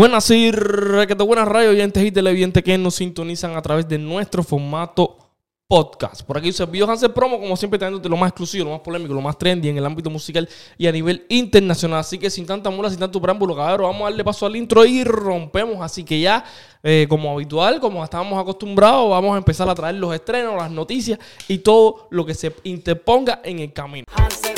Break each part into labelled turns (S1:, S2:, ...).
S1: Buenas y requete buenas radio oyentes y televidentes que nos sintonizan a través de nuestro formato podcast. Por aquí se vio Hansel Promo, como siempre, trayéndote lo más exclusivo, lo más polémico, lo más trendy en el ámbito musical y a nivel internacional. Así que sin tanta mula, sin tanto preámbulo, cabrón, vamos a darle paso al intro y rompemos. Así que ya, eh, como habitual, como estábamos acostumbrados, vamos a empezar a traer los estrenos, las noticias y todo lo que se interponga en el camino.
S2: Hansel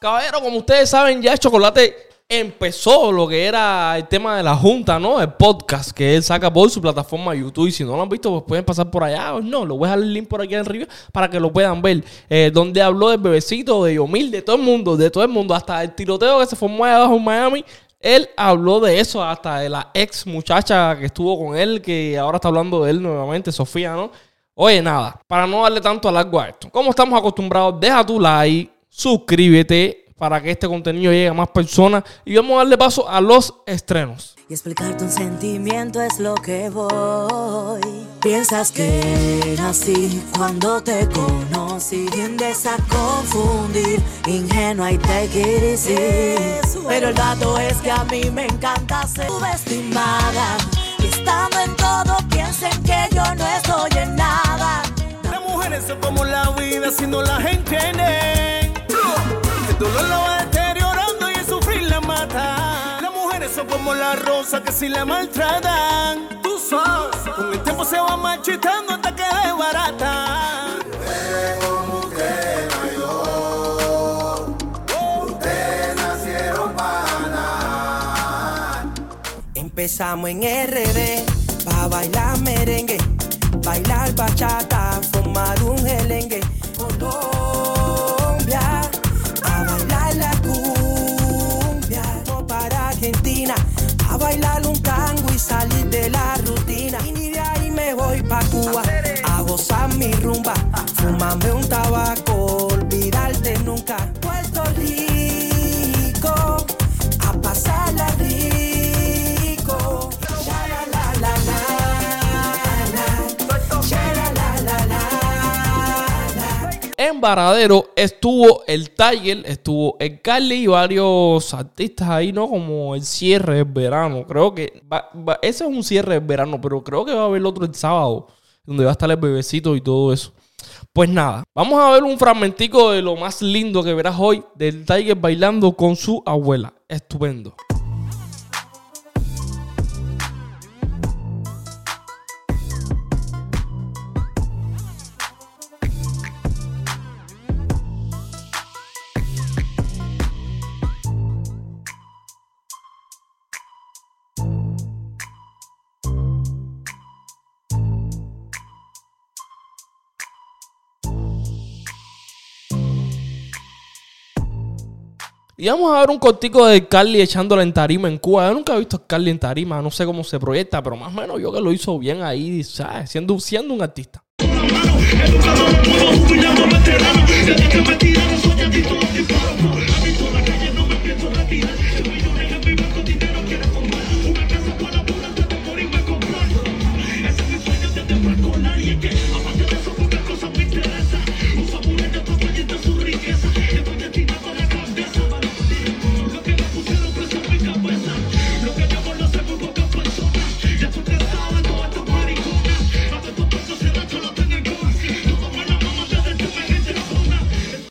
S1: Caballero, como ustedes saben, ya chocolate empezó lo que era el tema de la junta, ¿no? El podcast que él saca por su plataforma YouTube. Y si no lo han visto, pues pueden pasar por allá. O no, lo voy a dejar el link por aquí arriba para que lo puedan ver. Eh, donde habló del bebecito, de Yomil, de todo el mundo, de todo el mundo, hasta el tiroteo que se formó allá abajo en Miami. Él habló de eso, hasta de la ex muchacha que estuvo con él, que ahora está hablando de él nuevamente, Sofía, ¿no? Oye, nada, para no darle tanto alargo a esto. Como estamos acostumbrados, deja tu like, suscríbete para que este contenido llegue a más personas y vamos a darle paso a los estrenos.
S2: Y explicarte un sentimiento es lo que voy. Piensas que era así cuando te conocí. Tiendes a confundir, ingenua y te quieres Pero el dato es que a mí me encanta ser subestimada. Y estando en todo, piensen que yo no estoy en nada.
S3: Las mujeres son como la vida, si no la gente entiende. Dolor la va deteriorando y el sufrir la mata. Las mujeres son como la rosa que si la maltratan. Tú sabes, con el tiempo se va marchitando hasta que desbarata.
S4: Empezamos en RD, pa' bailar merengue, bailar bachata, formar un gelengue. Mi rumba, fumarme un tabaco, olvidarte nunca. Puerto Rico, a pasarla rico.
S1: En Varadero estuvo el Tiger, estuvo el Carly y varios artistas ahí, ¿no? Como el cierre del verano. Creo que ese es un cierre del verano, pero creo que va a haber otro el sábado, donde va a estar el bebecito y todo eso. Pues nada, vamos a ver un fragmentico de lo más lindo que verás hoy del Tiger bailando con su abuela. Estupendo. Y vamos a ver un cortico de Carly echándole en tarima en Cuba. Yo nunca he visto a Carly en tarima, no sé cómo se proyecta, pero más o menos yo que lo hizo bien ahí, ¿sabes? Siendo, siendo un artista.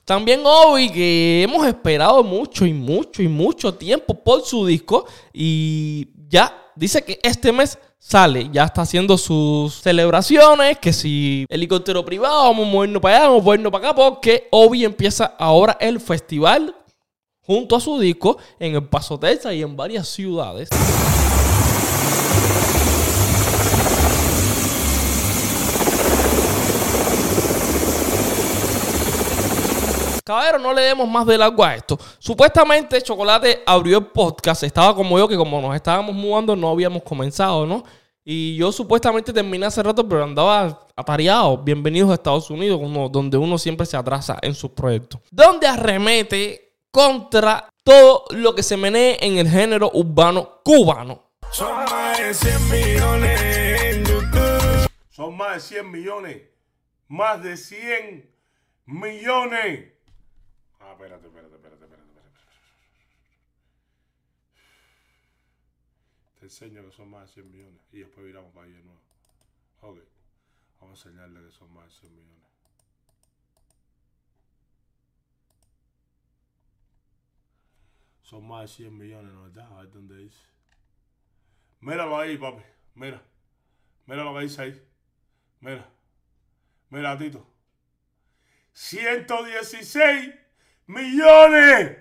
S1: También Obi, que hemos esperado mucho y mucho y mucho tiempo por su disco. Y ya dice que este mes sale. Ya está haciendo sus celebraciones. Que si helicóptero privado, vamos a movernos para allá, vamos a movernos para acá. Porque Obi empieza ahora el festival junto a su disco en el Paso Texas y en varias ciudades. Caballero, no le demos más de largo a esto. Supuestamente Chocolate abrió el podcast. Estaba como yo, que como nos estábamos mudando, no habíamos comenzado, ¿no? Y yo supuestamente terminé hace rato, pero andaba atareado. Bienvenidos a Estados Unidos, uno- donde uno siempre se atrasa en sus proyectos. Donde arremete contra todo lo que se menee en el género urbano cubano.
S3: Son más de 100 millones en YouTube. Son más de 100 millones. Más de 100 millones.
S5: Ah, espérate, espérate, espérate, espérate, espérate. Te enseño que son más de 100 millones y después viramos para ahí de nuevo. Ok. Vamos a enseñarle que son más de 100 millones. Son más de 100 millones, ¿no verdad? A ver dónde dice. Míralo ahí, papi. Mira. Mira lo que dice ahí. Mira. Mira, Tito. 116 millones.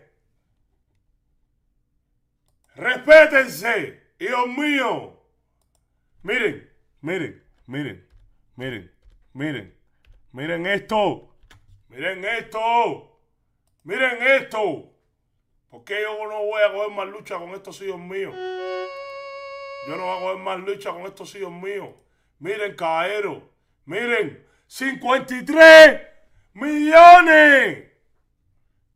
S5: Respétense, hijos míos. Miren, miren, miren, miren, miren. Miren esto. Miren esto. Miren esto. ¿Por qué yo no voy a coger más lucha con estos hijos míos? Yo no voy a coger más lucha con estos hijos míos. Miren, caballero. Miren. 53 millones.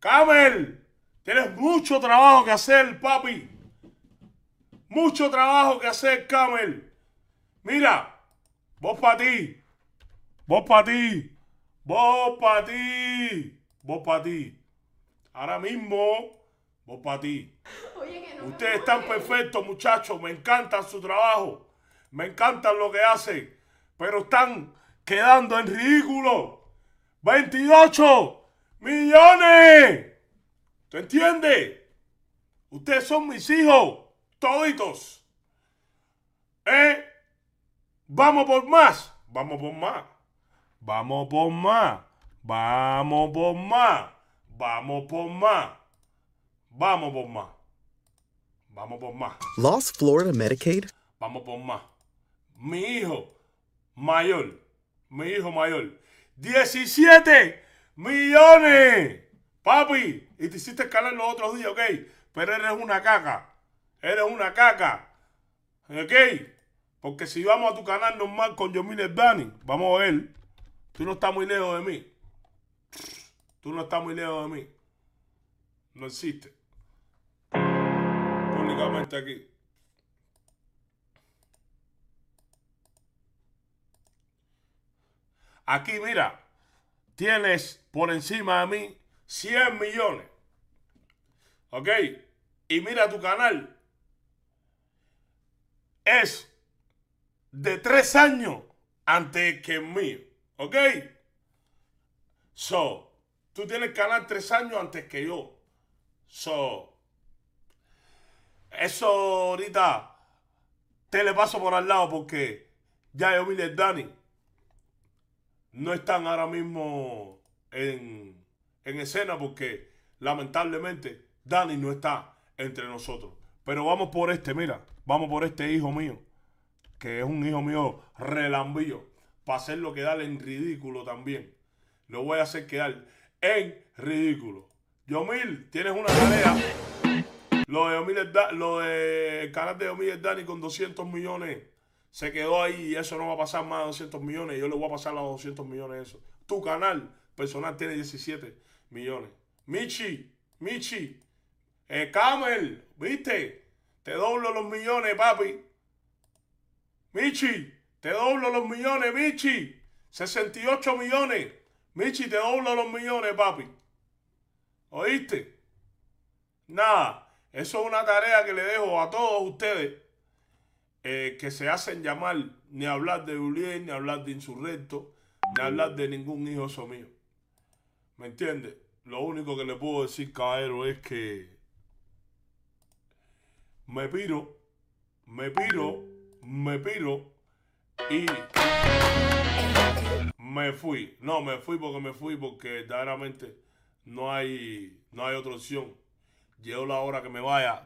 S5: Camel. Tienes mucho trabajo que hacer, papi. Mucho trabajo que hacer, Camel. Mira. Vos para ti. Vos para ti. Vos para ti. Vos para ti. Ahora mismo. Vos para ti. Ustedes están perfectos, muchachos. Me encantan su trabajo. Me encantan lo que hacen. Pero están quedando en ridículo. 28 millones. ¿Tú entiendes? Ustedes son mis hijos. Toditos. ¿Eh? Vamos por más. Vamos por más. Vamos por más. Vamos por más. Vamos por más. Vamos por más. Vamos por más.
S6: Lost Florida Medicaid?
S5: Vamos por más. Mi hijo mayor. Mi hijo mayor. 17 millones. Papi. Y te hiciste escalar los otros días, ok. Pero eres una caca. Eres una caca. Ok. Porque si vamos a tu canal normal con Yomil Dani, vamos a ver. Tú no estás muy lejos de mí. Tú no estás muy lejos de mí. No existe. Públicamente aquí. Aquí, mira, tienes por encima de mí 100 millones. ¿Ok? Y mira tu canal. Es de tres años antes que el mío. ¿Ok? So, tú tienes canal tres años antes que yo. So, eso ahorita te le paso por al lado porque ya yo vi el Dani no están ahora mismo en, en escena porque lamentablemente Dani no está entre nosotros. Pero vamos por este, mira, vamos por este hijo mío, que es un hijo mío relambío, para hacerlo quedar en ridículo también. Lo voy a hacer quedar en ridículo. Yomil, tienes una tarea. Lo de Yomil, lo de canal de Yomil Dani con 200 millones se quedó ahí y eso no va a pasar más de 200 millones. Yo le voy a pasar los 200 millones eso. Tu canal personal tiene 17 millones. Michi, Michi, eh, Camel, ¿viste? Te doblo los millones, papi. Michi, te doblo los millones, Michi. 68 millones. Michi, te doblo los millones, papi. ¿Oíste? Nada, eso es una tarea que le dejo a todos ustedes eh, que se hacen llamar ni hablar de Julián, ni hablar de insurrecto, ni hablar de ningún hijo mío. ¿Me entiendes? Lo único que le puedo decir, caballero, es que me piro, me piro, me piro y me fui. No, me fui porque me fui porque verdaderamente no hay, no hay otra opción. Llegó la hora que me vaya.